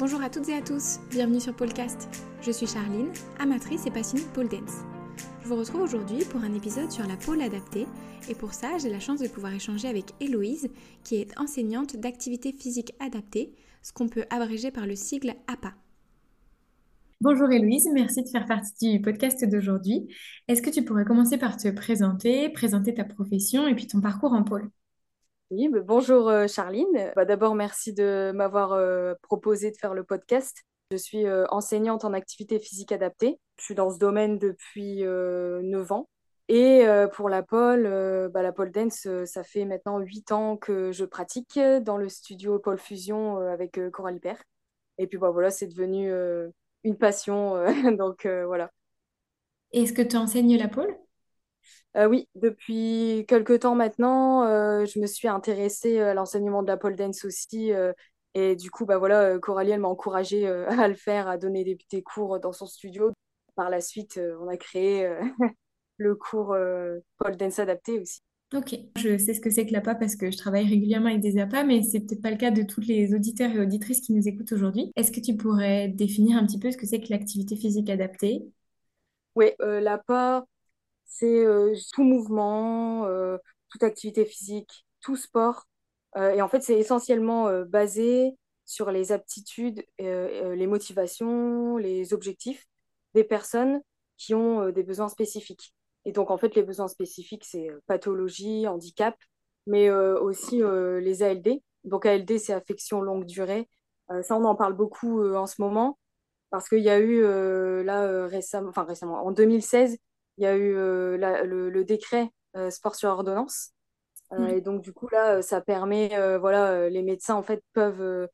Bonjour à toutes et à tous, bienvenue sur Polcast. Je suis Charline, amatrice et passionnée de pole dance. Je vous retrouve aujourd'hui pour un épisode sur la pole adaptée et pour ça j'ai la chance de pouvoir échanger avec Héloïse qui est enseignante d'activité physique adaptée, ce qu'on peut abréger par le sigle APA. Bonjour Héloïse, merci de faire partie du podcast d'aujourd'hui. Est-ce que tu pourrais commencer par te présenter, présenter ta profession et puis ton parcours en pôle Oui, bonjour euh, Charline. Bah, D'abord, merci de m'avoir euh, proposé de faire le podcast. Je suis euh, enseignante en activité physique adaptée. Je suis dans ce domaine depuis 9 ans. Et pour la pole, bah, la pole dance, ça fait maintenant 8 ans que je pratique dans le studio Pole Fusion avec Coralie Père. Et puis bah, voilà, c'est devenu une passion. Donc voilà. Est-ce que tu enseignes la pole? Euh, oui, depuis quelques temps maintenant, je me suis intéressée à l'enseignement de la pole dance aussi. et du coup, bah voilà, Coralie, elle m'a encouragée à le faire, à donner des, des, cours dans son studio. Par la suite, on a créé le cours pole dance adapté aussi. Ok, je sais ce que c'est que l'APA parce que je travaille régulièrement avec des APA, mais c'est peut-être pas le cas de tous les auditeurs et auditrices qui nous écoutent aujourd'hui. Est-ce que tu pourrais définir un petit peu ce que c'est que l'activité physique adaptée? Oui, euh, l'APA, c'est euh, tout mouvement, euh, toute activité physique, tout sport. et en fait, c'est essentiellement basé sur les aptitudes, les motivations, les objectifs des personnes qui ont des besoins spécifiques. Et donc, en fait, les besoins spécifiques, c'est euh, pathologie, handicap, mais euh, aussi euh, les ALD. Donc, ALD, c'est affection longue durée. ça, on en parle beaucoup en ce moment parce qu'il y a eu, là, récemment, enfin récemment, en 2016, il y a eu le, décret sport sur ordonnance. Mmh. Et donc, du coup, là, ça permet, voilà, les médecins, en fait, peuvent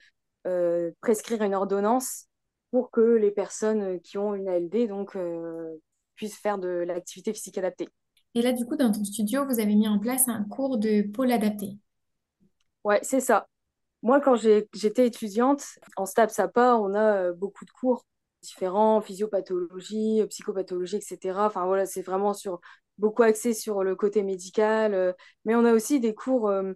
prescrire une ordonnance pour que les personnes qui ont une ALD donc, puissent faire de l'activité physique adaptée. Et là, du coup, dans ton studio, vous avez mis en place un cours de pôle adapté. Ouais, c'est ça. Moi, quand j'étais étudiante, en STAPS SAPA, on a euh, beaucoup de cours différents, physiopathologie, psychopathologie, etc. Enfin, voilà, c'est vraiment sur beaucoup axé sur le côté médical. Euh, mais on a aussi des cours euh,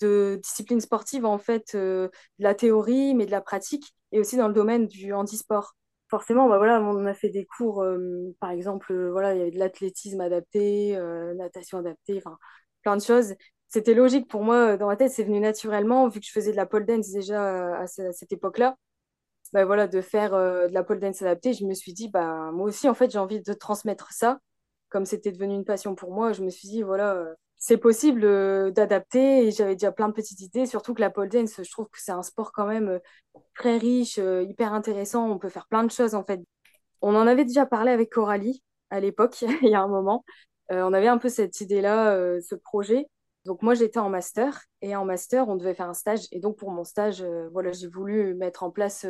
de discipline sportive, en fait, de la théorie, mais de la pratique, et aussi dans le domaine du handisport forcément, bah voilà, on a fait des cours, euh, par exemple, euh, voilà, il y avait de l'athlétisme adapté, euh, natation adaptée, enfin, plein de choses. C'était logique pour moi, dans ma tête, c'est venu naturellement, vu que je faisais de la pole dance déjà à, cette époque-là. Bah voilà, de faire de la pole dance adaptée, je me suis dit, bah, moi aussi, en fait, j'ai envie de transmettre ça. Comme c'était devenu une passion pour moi, je me suis dit, voilà, c'est possible d'adapter et j'avais déjà plein de petites idées, surtout que la pole dance, je trouve que c'est un sport quand même très riche, euh, hyper intéressant. On peut faire plein de choses en fait. On en avait déjà parlé avec Coralie à l'époque, il y a un moment. Euh, on avait un peu cette idée-là, euh, ce projet. Donc moi j'étais en master et en master on devait faire un stage et donc pour mon stage voilà j'ai voulu mettre en place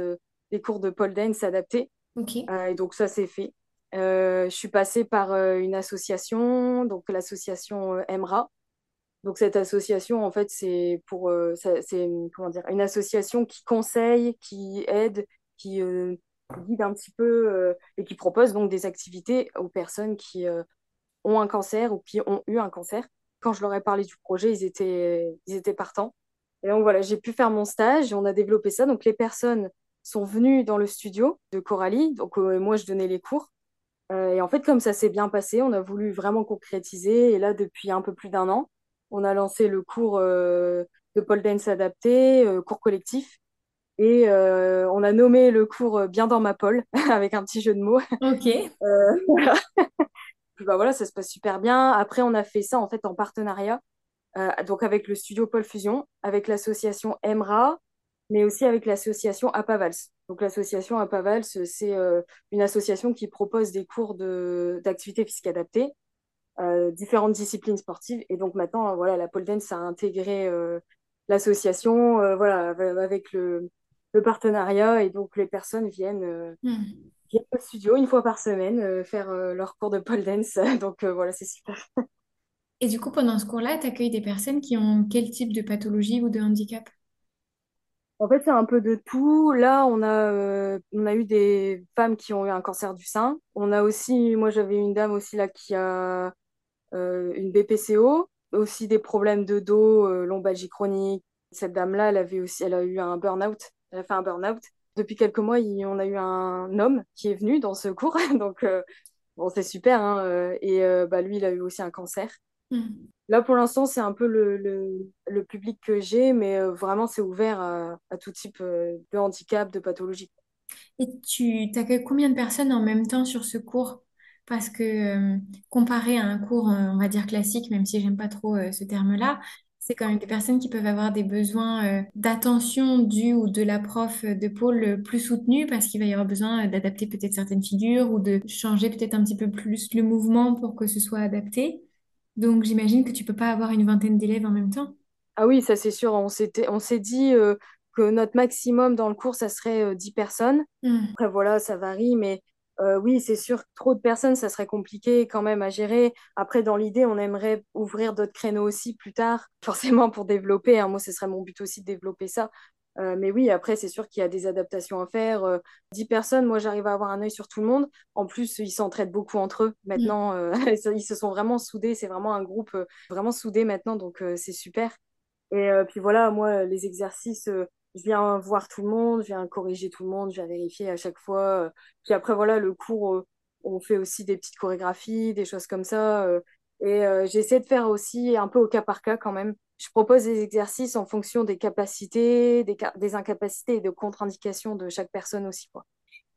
des cours de pole dance adaptés. et donc ça c'est fait. je suis passée par une association, donc l'association EMRA, donc cette association, en fait, c'est pour euh, c'est comment dire une association qui conseille, qui aide, qui euh, guide un petit peu euh, et qui propose donc des activités aux personnes qui ont un cancer ou qui ont eu un cancer. Quand je leur ai parlé du projet, ils étaient ils étaient partants. Et donc voilà, j'ai pu faire mon stage, on a développé ça. Donc les personnes sont venues dans le studio de Coralie, donc moi je donnais les cours. et en fait, comme ça s'est bien passé, on a voulu vraiment concrétiser. Et là, depuis un peu plus d'un an, on a lancé le cours euh, de pole dance adapté, euh, cours collectif. Et euh, on a nommé le cours Bien dans ma pole, avec un petit jeu de mots. Ok. voilà. bah voilà, ça se passe super bien. Après, on a fait ça en fait en partenariat, donc avec le studio Pôle Fusion, avec l'association EMRA, mais aussi avec l'association Apavals. Donc l'association Apavals, c'est une association qui propose des cours d'activité physique adaptée euh, différentes disciplines sportives. Et donc maintenant, voilà, la pole dance a intégré euh, l'association, euh, voilà, avec le, le, partenariat. Et donc les personnes viennent, hmm. viennent au studio une fois par semaine faire leur cours de pole dance. donc voilà, c'est super. Et du coup, pendant ce cours-là, tu accueilles des personnes qui ont quel type de pathologie ou de handicap? En fait, c'est un peu de tout. Là, on a, on a eu des femmes qui ont eu un cancer du sein. On a aussi, moi j'avais une dame aussi là qui a euh, une BPCO, aussi des problèmes de dos, euh, lombalgie chronique. Cette dame-là, elle avait aussi, elle a eu un burn-out Elle a fait un burn-out. Depuis quelques mois, on a eu un homme qui est venu dans ce cours. Donc, bon, c'est super. Hein, et bah, lui, il a eu aussi un cancer. Hmm. Là, pour l'instant, c'est un peu le, le, public que j'ai, mais vraiment, c'est ouvert à, à, tout type de handicap, de pathologie. Et tu accueilles combien de personnes en même temps sur ce cours? Parce que euh, comparé à un cours, euh, on va dire classique, même si j'aime pas trop euh, ce terme-là, c'est quand même des personnes qui peuvent avoir des besoins d'attention du ou de la prof de pôle plus soutenu parce qu'il va y avoir besoin d'adapter peut-être certaines figures ou de changer peut-être un petit peu plus le mouvement pour que ce soit adapté. Donc j'imagine que tu peux pas avoir une vingtaine d'élèves en même temps. Ah oui, ça c'est sûr. On s'était, on s'est dit que notre maximum dans le cours, ça serait 10 personnes. Hmm. Après voilà, ça varie, mais euh, oui, c'est sûr, trop de personnes, ça serait compliqué quand même à gérer. Après, dans l'idée, on aimerait ouvrir d'autres créneaux aussi plus tard, forcément pour développer. Hein. Moi, ce serait mon but aussi de développer ça. Euh, mais oui, après, c'est sûr qu'il y a des adaptations à faire. Euh, dix personnes, moi, j'arrive à avoir un œil sur tout le monde. En plus, ils s'entraident beaucoup entre eux. Maintenant, ils se sont vraiment soudés. C'est vraiment un groupe vraiment soudé maintenant, donc c'est super. Et puis voilà, moi, les exercices, je viens voir tout le monde, je viens corriger tout le monde, je viens vérifier à chaque fois. Puis après, voilà, le cours, euh, on fait aussi des petites chorégraphies, des choses comme ça. Euh, et euh, j'essaie de faire aussi un peu au cas par cas quand même. Je propose des exercices en fonction des capacités, des, incapacités et de contre-indications de chaque personne aussi. Quoi.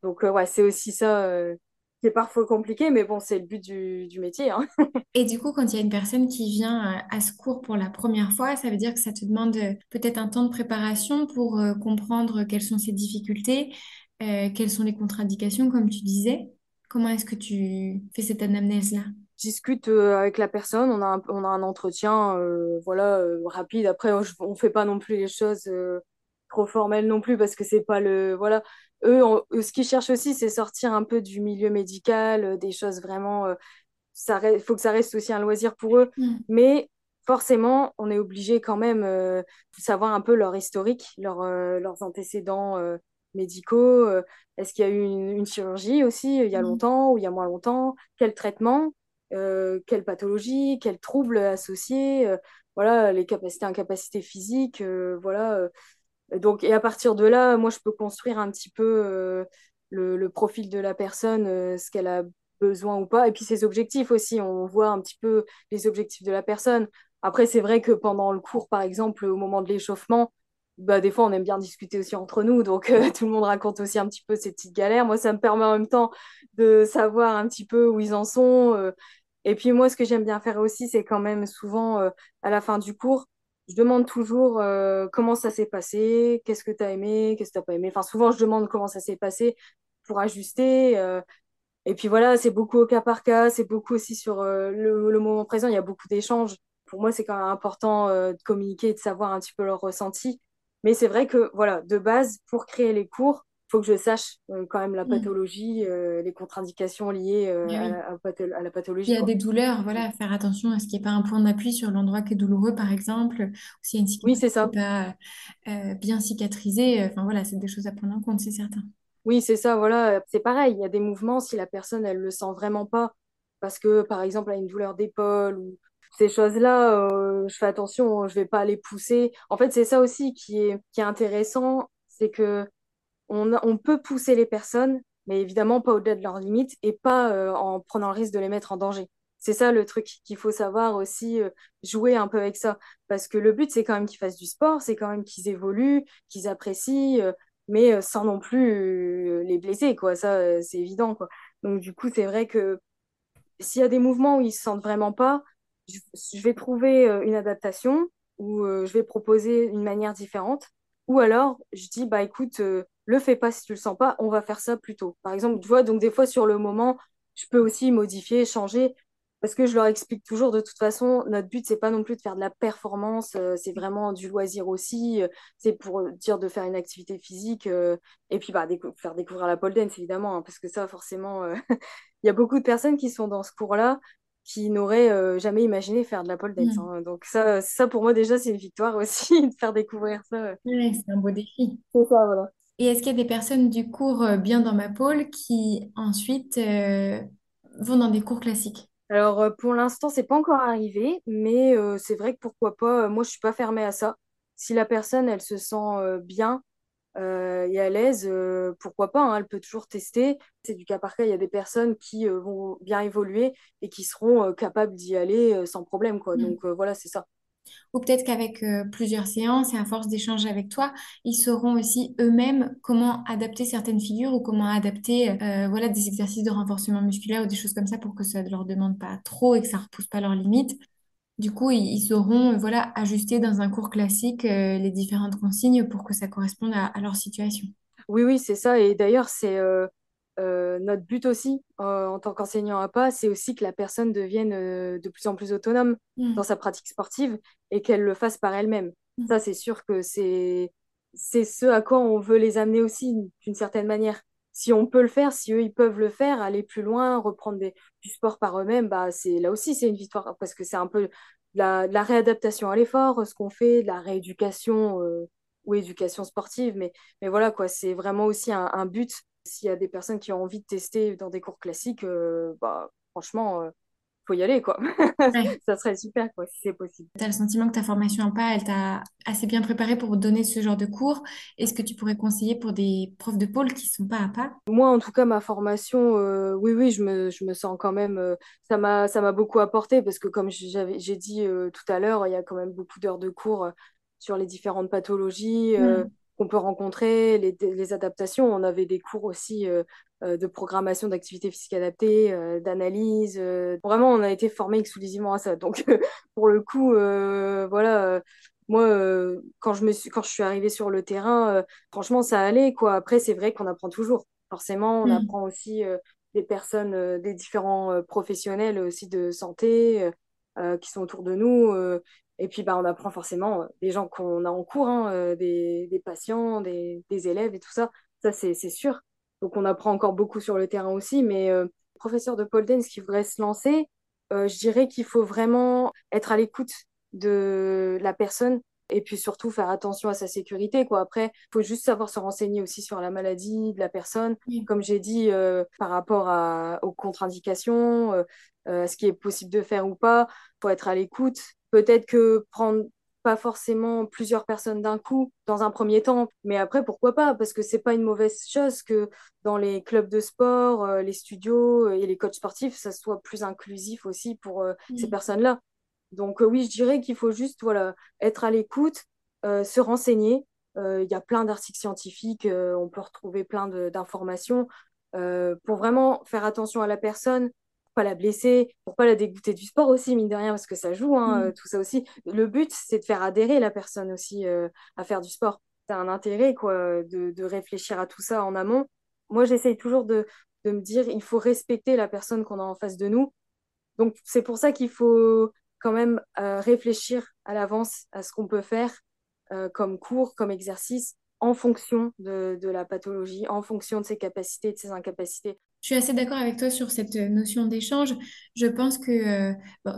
Donc, ouais, c'est aussi ça qui est parfois compliqué, mais bon, c'est le but du, métier. Hein. Et du coup, quand il y a une personne qui vient euh, à ce cours pour la première fois, ça veut dire que ça te demande euh, peut-être un temps de préparation pour euh, comprendre quelles sont ses difficultés, quelles sont les contre-indications, comme tu disais. Comment est-ce que tu fais cette anamnèse-là? Discute avec la personne, on a un, on a un entretien voilà, rapide. Après, on ne fait pas non plus les choses trop formelles non plus parce que c'est pas le. Voilà eux, ce qu'ils cherchent aussi, c'est sortir un peu du milieu médical, euh, des choses vraiment. Il euh, faut que ça reste aussi un loisir pour eux. Mm. Mais forcément, on est obligé quand même euh, de savoir un peu leur historique, leur, leurs antécédents médicaux. Est-ce qu'il y a eu une, chirurgie aussi il y a mm. longtemps ou il y a moins longtemps? Quel traitement? Quelle pathologie Quels troubles associés Voilà, les capacités, incapacités physiques. voilà donc, et à partir de là, moi, je peux construire un petit peu euh, le, profil de la personne, euh, ce qu'elle a besoin ou pas. Et puis ses objectifs aussi, on voit un petit peu les objectifs de la personne. Après, c'est vrai que pendant le cours, par exemple, au moment de l'échauffement, bah, des fois, on aime bien discuter aussi entre nous. Donc, euh, tout le monde raconte aussi un petit peu ses petites galères. Moi, ça me permet en même temps de savoir un petit peu où ils en sont. et puis, moi, ce que j'aime bien faire aussi, c'est quand même souvent, à la fin du cours, je demande toujours euh, comment ça s'est passé, qu'est-ce que tu as aimé, qu'est-ce que tu n'as pas aimé. Enfin, souvent, je demande comment ça s'est passé pour ajuster. Euh. et puis voilà, c'est beaucoup au cas par cas, c'est beaucoup aussi sur euh, le, moment présent, il y a beaucoup d'échanges. Pour moi, c'est quand même important de communiquer et de savoir un petit peu leur ressenti. Mais c'est vrai que, voilà, de base, pour créer les cours, faut que je sache euh, quand même la mm. pathologie, euh, les contre-indications liées euh, eh à, la pathologie. Il y a des douleurs, voilà, faire attention à ce qu'il n'y ait pas un point d'appui sur l'endroit qui est douloureux, par exemple, ou s'il y a une cicatrice oui, ça. pas bien cicatrisée. Enfin voilà, c'est des choses à prendre en compte, c'est certain. Oui, c'est ça, voilà, c'est pareil. Il y a des mouvements, si la personne, elle le sent vraiment pas, parce que, par exemple, elle a une douleur d'épaule ou ces choses-là, je fais attention, je vais pas les pousser. En fait, c'est ça aussi qui est, qui est intéressant, c'est que on, peut pousser les personnes, mais évidemment pas au-delà de leurs limites et pas euh, en prenant le risque de les mettre en danger. C'est ça le truc qu'il faut savoir aussi, euh, jouer un peu avec ça. Parce que le but, c'est quand même qu'ils fassent du sport, c'est quand même qu'ils évoluent, qu'ils apprécient, euh, mais sans non plus les blesser, quoi. Ça, c'est évident, quoi. Donc, du coup, c'est vrai que s'il y a des mouvements où ils se sentent vraiment pas, je vais trouver une adaptation ou je vais proposer une manière différente. Ou alors, je dis, bah écoute, le fais pas si tu le sens pas, on va faire ça plus tôt. Par exemple, tu vois, donc des fois sur le moment, je peux aussi modifier, changer, parce que je leur explique toujours de toute façon, notre but, c'est pas non plus de faire de la performance, euh, c'est vraiment du loisir aussi, euh, c'est pour euh, dire de faire une activité physique, et puis bah, faire découvrir la pole dance, évidemment, hein, parce que ça, forcément, il y a beaucoup de personnes qui sont dans ce cours-là qui n'auraient jamais imaginé faire de la pole dance. Mm. Hein. Donc ça, ça, pour moi, déjà, c'est une victoire aussi, de faire découvrir ça. Oui, c'est un beau défi. C'est ça, voilà. Et est-ce qu'il y a des personnes du cours euh, bien dans ma pôle qui ensuite euh, vont dans des cours classiques? Alors euh, pour l'instant, c'est pas encore arrivé, mais c'est vrai que pourquoi pas, moi je suis pas fermée à ça. Si la personne, elle se sent bien, et à l'aise, pourquoi pas, hein, elle peut toujours tester. C'est du cas par cas, il y a des personnes qui vont bien évoluer et qui seront capables d'y aller sans problème. Quoi. Mm. Donc voilà, c'est ça. Ou peut-être qu'avec plusieurs séances et à force d'échanger avec toi, ils sauront aussi eux-mêmes comment adapter certaines figures ou comment adapter voilà, des exercices de renforcement musculaire ou des choses comme ça pour que ça ne leur demande pas trop et que ça ne repousse pas leurs limites. Du coup, ils, sauront voilà, ajuster dans un cours classique euh, les différentes consignes pour que ça corresponde à, leur situation. Oui, oui, c'est ça. Et d'ailleurs, c'est euh, euh, notre but aussi en tant qu'enseignant à pas, c'est aussi que la personne devienne de plus en plus autonome mmh. dans sa pratique sportive et qu'elle le fasse par elle-même. Mmh. Ça, c'est sûr que c'est c'est ce à quoi on veut les amener aussi d'une certaine manière. Si on peut le faire, si eux ils peuvent le faire, aller plus loin, reprendre des, du sport par eux-mêmes, bah c'est là aussi c'est une victoire parce que c'est un peu la, de la réadaptation à l'effort, ce qu'on fait, de la rééducation euh, ou éducation sportive. Mais, mais voilà, quoi, c'est vraiment aussi un, but. S'il y a des personnes qui ont envie de tester dans des cours classiques, euh, bah, franchement, euh, faut y aller, quoi. ça serait super, quoi, si c'est possible. Tu as le sentiment que ta formation en pas, elle t'a assez bien préparé pour donner ce genre de cours. Est-ce que tu pourrais conseiller pour des profs de pôle qui sont pas à pas? Moi, en tout cas, ma formation, euh, oui, oui, je me, je me sens quand même, euh, ça m'a, ça m'a beaucoup apporté parce que comme j'avais, j'ai dit euh, tout à l'heure, il y a quand même beaucoup d'heures de cours sur les différentes pathologies. Mm qu'on peut rencontrer, les, les, adaptations. On avait des cours aussi euh, euh, de programmation d'activité physique adaptée, euh, d'analyse. Vraiment, on a été formés exclusivement à ça. Donc, pour le coup, voilà, moi, quand, je me suis, quand je suis arrivée sur le terrain, franchement, ça allait. Quoi. Après, c'est vrai qu'on apprend toujours. Forcément, on mmh. apprend aussi des personnes, des différents professionnels aussi de santé qui sont autour de nous. Et puis, bah, on apprend forcément euh, des gens qu'on a en cours, hein, euh, des, des, patients, des, des, élèves et tout ça. Ça, c'est sûr. Donc, on apprend encore beaucoup sur le terrain aussi. Mais euh, professeur de pole dance qui voudrait se lancer, euh, je dirais qu'il faut vraiment être à l'écoute de la personne et puis surtout faire attention à sa sécurité. Quoi. Après, il faut juste savoir se renseigner aussi sur la maladie de la personne. Comme j'ai dit, par rapport à, aux contre-indications, à ce qui est possible de faire ou pas, il faut être à l'écoute Peut-être que prendre pas forcément plusieurs personnes d'un coup dans un premier temps, mais après pourquoi pas? Parce que c'est pas une mauvaise chose que dans les clubs de sport, euh, les studios et les coachs sportifs, ça soit plus inclusif aussi pour euh, ces personnes-là. Donc euh, oui, je dirais qu'il faut juste voilà être à l'écoute, se renseigner. Il y a plein d'articles scientifiques, on peut retrouver plein d'informations pour vraiment faire attention à la personne, pas la blesser, pour pas la dégoûter du sport aussi, mine de rien, parce que ça joue, hein, mm. euh, tout ça aussi. Le but, c'est de faire adhérer la personne aussi euh, à faire du sport. C'est un intérêt, quoi, de, de, réfléchir à tout ça en amont. Moi, j'essaye toujours de, de, me dire, il faut respecter la personne qu'on a en face de nous. Donc, c'est pour ça qu'il faut quand même euh, réfléchir à l'avance à ce qu'on peut faire comme cours, comme exercice, en fonction de, de, la pathologie, en fonction de ses capacités, de ses incapacités. Je suis assez d'accord avec toi sur cette notion d'échange. Je pense que euh,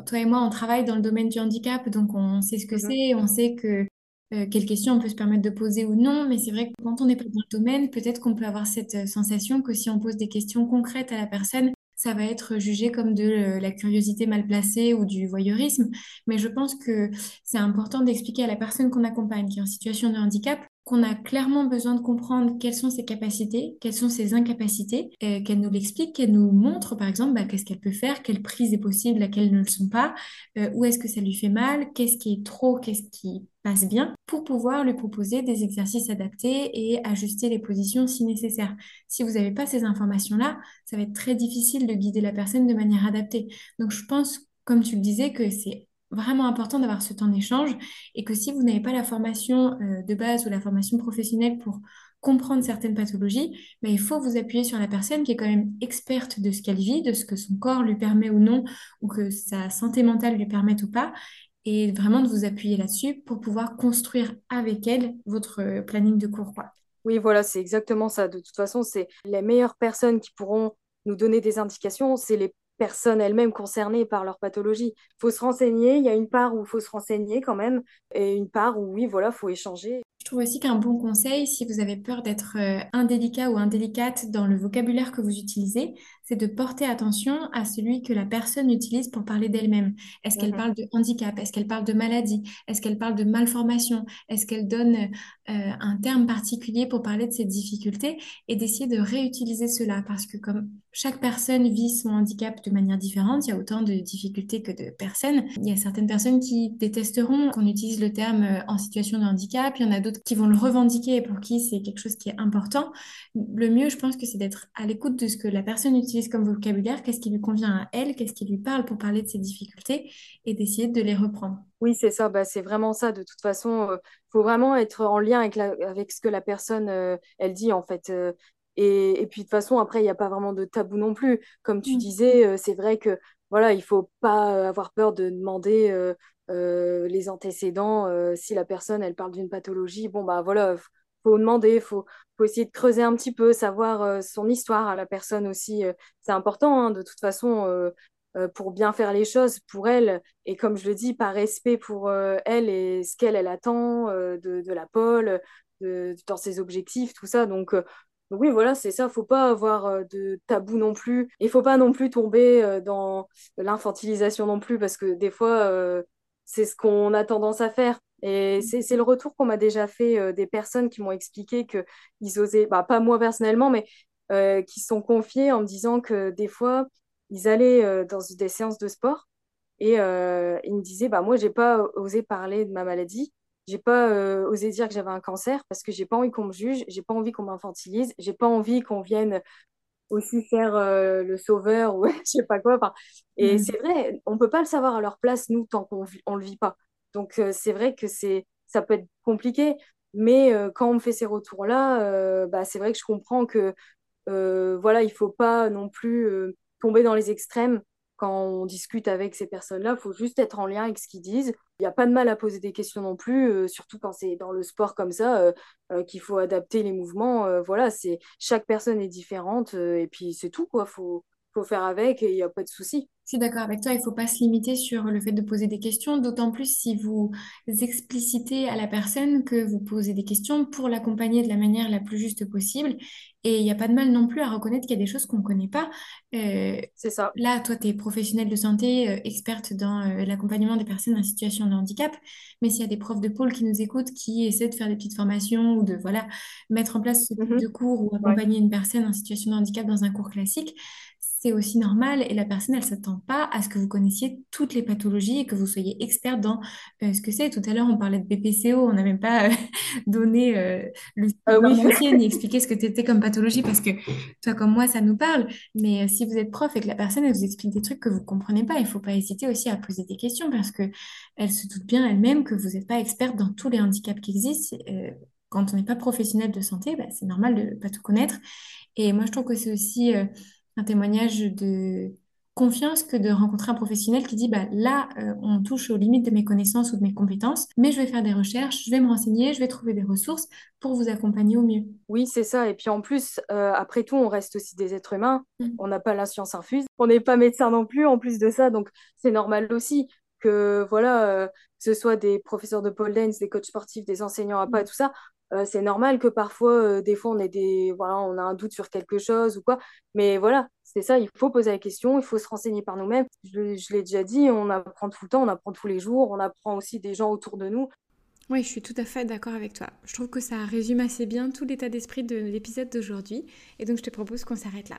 toi et moi, on travaille dans le domaine du handicap, donc on sait ce que mhm. c'est, on sait que euh, quelles questions on peut se permettre de poser ou non, mais c'est vrai que quand on n'est pas dans le domaine, peut-être qu'on peut avoir cette euh, sensation que si on pose des questions concrètes à la personne, ça va être jugé comme de la curiosité mal placée ou du voyeurisme. Mais je pense que c'est important d'expliquer à la personne qu'on accompagne qui est en situation de handicap qu'on a clairement besoin de comprendre quelles sont ses capacités, quelles sont ses incapacités, euh, qu'elle nous l'explique, qu'elle nous montre par exemple bah, qu'est-ce qu'elle peut faire, quelle prise est possible, laquelle ne le sont pas, euh, où est-ce que ça lui fait mal, qu'est-ce qui est trop, qu'est-ce qui passe bien, pour pouvoir lui proposer des exercices adaptés et ajuster les positions si nécessaire. Si vous n'avez pas ces informations-là, ça va être très difficile de guider la personne de manière adaptée. Donc je pense, comme tu le disais, que c'est vraiment important d'avoir ce temps d'échange et que si vous n'avez pas la formation euh, de base ou la formation professionnelle pour comprendre certaines pathologies, ben, il faut vous appuyer sur la personne qui est quand même experte de ce qu'elle vit, de ce que son corps lui permet ou non, ou que sa santé mentale lui permette ou pas, et vraiment de vous appuyer là-dessus pour pouvoir construire avec elle votre euh, planning de cours. Oui, voilà, c'est exactement ça. De toute façon, c'est les meilleures personnes qui pourront nous donner des indications, c'est les personnes elles-mêmes concernées par leur pathologie. Il faut se renseigner, il y a une part où il faut se renseigner quand même, et une part où oui, voilà, il faut échanger. Je trouve aussi qu'un bon conseil, si vous avez peur d'être euh, indélicat ou indélicate dans le vocabulaire que vous utilisez, c'est de porter attention à celui que la personne utilise pour parler d'elle-même. Est-ce qu'elle Mhm. parle de handicap? Est-ce qu'elle parle de maladie? Est-ce qu'elle parle de malformation? Est-ce qu'elle donne euh, un terme particulier pour parler de ses difficultés et d'essayer de réutiliser cela? Parce que comme chaque personne vit son handicap de manière différente, il y a autant de difficultés que de personnes. Il y a certaines personnes qui détesteront qu'on utilise le terme euh, en situation de handicap, il y en a d'autres qui vont le revendiquer et pour qui c'est quelque chose qui est important. Le mieux, je pense que c'est d'être à l'écoute de ce que la personne utilise comme vocabulaire, qu'est-ce qui lui convient à elle, qu'est-ce qui lui parle pour parler de ses difficultés et d'essayer de les reprendre. Oui, c'est ça, bah, c'est vraiment ça. De toute façon, il faut vraiment être en lien avec, la- avec ce que la personne, euh, elle dit, en fait. euh, et, et puis, de toute façon, après, il n'y a pas vraiment de tabou non plus. Comme tu Mm. disais, euh, c'est vrai que, voilà, il faut pas euh, avoir peur de demander euh, euh, les antécédents. euh, si la personne, elle parle d'une pathologie, bon, bah voilà, faut demander, faut, faut essayer de creuser un petit peu, savoir euh, son histoire à la personne aussi. euh, c'est important, hein, de toute façon, euh, pour bien faire les choses pour elle. Et comme je le dis, par respect pour elle et ce qu'elle elle attend de, la de, dans ses objectifs, tout ça. Donc, oui, voilà, c'est ça. Faut pas avoir de tabou non plus. Il faut pas non plus tomber dans l'infantilisation non plus, parce que des fois, c'est ce qu'on a tendance à faire. Et c'est c'est le retour qu'on m'a déjà fait euh, des personnes qui m'ont expliqué qu'ils osaient, bah, pas moi personnellement, mais euh, qui se sont confiés en me disant que des fois, ils allaient euh, dans des séances de sport et ils me disaient, bah, moi, j'ai pas osé parler de ma maladie. J'ai pas euh, osé dire que j'avais un cancer parce que j'ai pas envie qu'on me juge, j'ai pas envie qu'on m'infantilise, j'ai pas envie qu'on vienne aussi faire euh, le sauveur ou je sais pas quoi. Enfin, et Mm. c'est vrai, on peut pas le savoir à leur place, nous, tant qu'on on le vit pas. Donc, euh, c'est vrai que c'est, ça peut être compliqué, mais euh, quand on me fait ces retours-là, bah, c'est vrai que je comprends que voilà, il faut pas non plus tomber dans les extrêmes quand on discute avec ces personnes-là. Il faut juste être en lien avec ce qu'ils disent. Il n'y a pas de mal à poser des questions non plus, euh, surtout quand c'est dans le sport comme ça, euh, euh, qu'il faut adapter les mouvements. Voilà, c'est chaque personne est différente et puis c'est tout quoi. Faut faut faire avec et il n'y a pas de souci. Je suis d'accord avec toi, il ne faut pas se limiter sur le fait de poser des questions, d'autant plus si vous explicitez à la personne que vous posez des questions pour l'accompagner de la manière la plus juste possible. Et il n'y a pas de mal non plus à reconnaître qu'il y a des choses qu'on ne connaît pas. Euh, C'est ça. là, toi, tu es professionnelle de santé, euh, experte dans euh, l'accompagnement des personnes en situation de handicap, mais s'il y a des profs de pôle qui nous écoutent, qui essaient de faire des petites formations ou de voilà, mettre en place ce type Mhm. de cours ou Ouais. accompagner une personne en situation de handicap dans un cours classique, c'est aussi normal et la personne, elle s'attend pas à ce que vous connaissiez toutes les pathologies et que vous soyez experte dans euh, ce que c'est. Tout à l'heure, on parlait de BPCO, on n'a même pas euh, donné euh, le support oui. ni expliqué ce que c'était comme pathologie parce que toi comme moi, ça nous parle. Mais si vous êtes prof et que la personne, elle vous explique des trucs que vous comprenez pas, il faut pas hésiter aussi à poser des questions parce que elle se doute bien elle-même que vous n'êtes pas experte dans tous les handicaps qui existent. Quand on n'est pas professionnel de santé, bah, c'est normal de pas tout connaître. Et moi, je trouve que c'est aussi euh, un témoignage de confiance que de rencontrer un professionnel qui dit, bah, là, euh, on touche aux limites de mes connaissances ou de mes compétences, mais je vais faire des recherches, je vais me renseigner, je vais trouver des ressources pour vous accompagner au mieux. Oui, c'est ça. Et puis en plus, euh, après tout, on reste aussi des êtres humains. Mm. On n'a pas la science infuse. On n'est pas médecin non plus, en plus de ça. Donc, c'est normal aussi que, voilà, euh, que ce soit des professeurs de pole dance, des coachs sportifs, des enseignants à pas, tout ça. Euh, c'est normal que parfois, euh, des fois, on ait des, voilà, on a un doute sur quelque chose ou quoi. Mais voilà, c'est ça. Il faut poser la question. Il faut se renseigner par nous-mêmes. Je, je l'ai déjà dit, on apprend tout le temps, on apprend tous les jours. On apprend aussi des gens autour de nous. Oui, je suis tout à fait d'accord avec toi. Je trouve que ça résume assez bien tout l'état d'esprit de l'épisode d'aujourd'hui. Et donc, je te propose qu'on s'arrête là.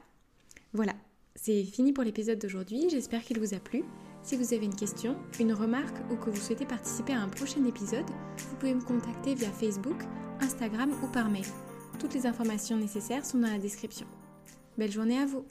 Voilà, c'est fini pour l'épisode d'aujourd'hui. J'espère qu'il vous a plu. Si vous avez une question, une remarque ou que vous souhaitez participer à un prochain épisode, vous pouvez me contacter via Facebook, Instagram ou par mail. Toutes les informations nécessaires sont dans la description. Belle journée à vous